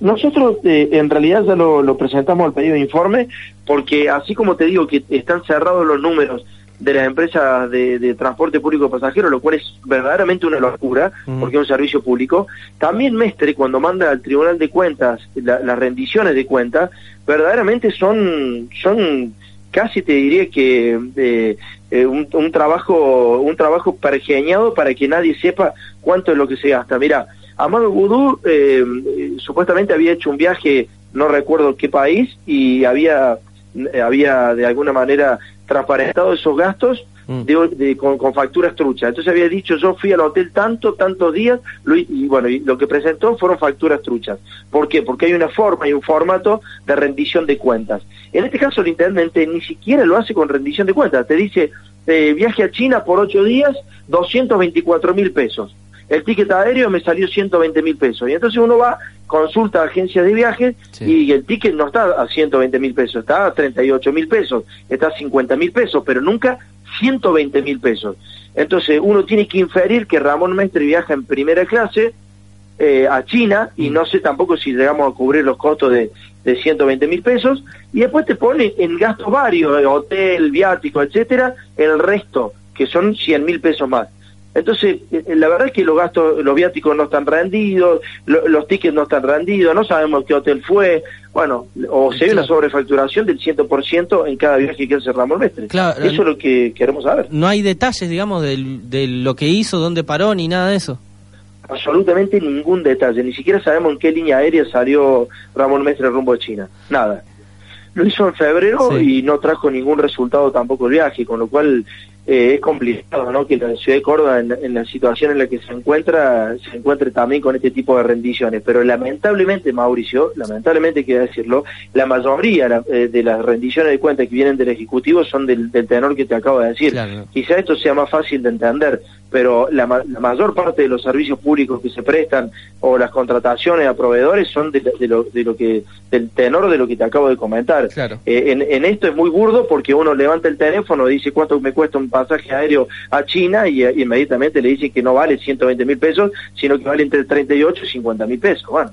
Nosotros eh, en realidad ya lo, presentamos al pedido de informe porque así como te digo que están cerrados los números de las empresas de, transporte público de pasajeros, lo cual es verdaderamente una locura, porque es un servicio público. También Mestre, cuando manda al Tribunal de Cuentas las rendiciones de cuentas, verdaderamente son, son casi te diría que eh, eh, un, trabajo un trabajo pergeñado para que nadie sepa cuánto es lo que se gasta. Mira, Amado Vudú eh, supuestamente había hecho un viaje, no recuerdo qué país, y había, había de alguna manera transparentado esos gastos mm. de, con, facturas truchas. Entonces había dicho, yo fui al hotel tanto, tantos días, y bueno, y lo que presentó fueron facturas truchas. ¿Por qué? Porque hay una forma y un formato de rendición de cuentas. En este caso el intendente ni siquiera lo hace con rendición de cuentas, te dice, eh, viaje a China por ocho días, 224 mil pesos el ticket aéreo me salió 120 mil pesos. Y entonces uno va, consulta a agencias de viajes y el ticket no está a 120 mil pesos, está a 38 mil pesos, está a 50 mil pesos, pero nunca 120 mil pesos. Entonces uno tiene que inferir que Ramón Mestre viaja en primera clase eh, a China y mm. no sé tampoco si llegamos a cubrir los costos de, de 120 mil pesos y después te pone en gastos varios, hotel, viático, etcétera, el resto, que son 100 mil pesos más. Entonces, eh, la verdad es que los gastos, los viáticos no están rendidos, los tickets no están rendidos, no sabemos qué hotel fue, bueno, o se ve una sobrefacturación del 100% en cada viaje que hace Ramón Mestre. Claro, Eso es lo que queremos saber. No hay detalles, digamos, de, lo que hizo, dónde paró, ni nada de eso. Absolutamente ningún detalle, ni siquiera sabemos en qué línea aérea salió Ramón Mestre rumbo a China, nada. Lo hizo en febrero y no trajo ningún resultado tampoco el viaje, con lo cual eh, es complicado ¿no? que la ciudad de Córdoba, en, la situación en la que se encuentra, se encuentre también con este tipo de rendiciones. Pero lamentablemente, Mauricio, lamentablemente quiero decirlo, la mayoría eh, de las rendiciones de cuentas que vienen del Ejecutivo son del, tenor que te acabo de decir. Quizá esto sea más fácil de entender, pero la, mayor parte de los servicios públicos que se prestan o las contrataciones a proveedores son de, lo, de lo que del tenor de lo que te acabo de comentar. Eh, en, en, esto es muy burdo porque uno levanta el teléfono y dice cuánto me cuesta un pasaje aéreo a China y, inmediatamente le dicen que no vale 120 mil pesos, sino que vale entre 38 y 50 mil pesos. Bueno.